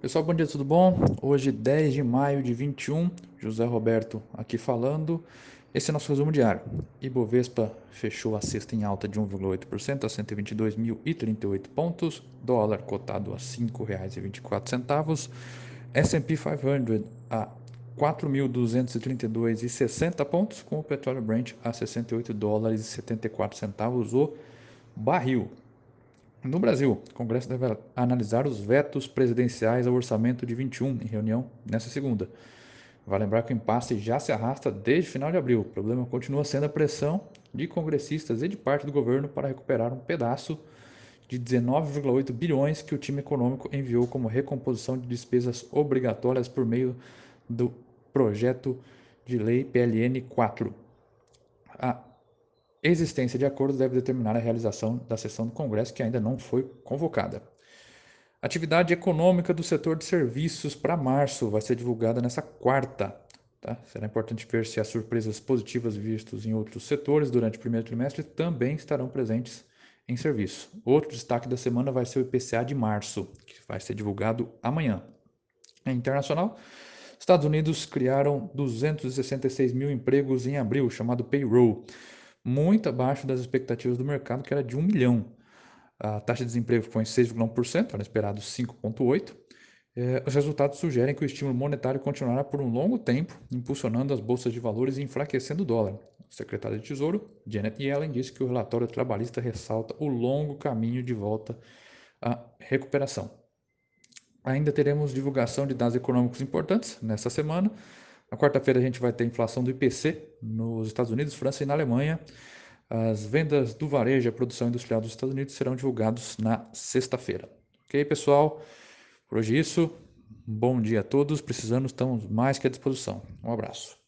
Pessoal, bom dia, tudo bom? Hoje, 10 de maio de 21, José Roberto aqui falando. Esse é nosso resumo diário. Ibovespa fechou a sexta em alta de 1,8% a 122.038 pontos, dólar cotado a R$ 5,24, S&P 500 a 4.232,60 pontos, com o petróleo Brent a 68 dólares e 74 centavos o barril. No Brasil, o Congresso deve analisar os vetos presidenciais ao orçamento de 21 em reunião nesta segunda. Vale lembrar que o impasse já se arrasta desde final de abril. O problema continua sendo a pressão de congressistas e de parte do governo para recuperar um pedaço de 19,8 bilhões que o time econômico enviou como recomposição de despesas obrigatórias por meio do projeto de lei PLN 4. A existência de acordo deve determinar a realização da sessão do Congresso, que ainda não foi convocada. Atividade econômica do setor de serviços para março vai ser divulgada nessa quarta. Tá? Será importante ver se as surpresas positivas vistas em outros setores durante o primeiro trimestre também estarão presentes em serviço. Outro destaque da semana vai ser o IPCA de março, que vai ser divulgado amanhã. Em internacional, Estados Unidos criaram 266 mil empregos em abril, chamado payroll muito abaixo das expectativas do mercado, que era de 1 milhão. A taxa de desemprego ficou em 6,1%, era esperado 5,8%. É, os resultados sugerem que o estímulo monetário continuará por um longo tempo, impulsionando as bolsas de valores e enfraquecendo o dólar. O secretário de Tesouro, Janet Yellen, disse que o relatório trabalhista ressalta o longo caminho de volta à recuperação. Ainda teremos divulgação de dados econômicos importantes nesta semana. Na quarta-feira a gente vai ter inflação do IPC nos Estados Unidos, França e na Alemanha. As vendas do varejo e a produção industrial dos Estados Unidos serão divulgados na sexta-feira. Ok, pessoal? Por hoje é isso. Bom dia a todos. Precisando, estamos mais que à disposição. Um abraço.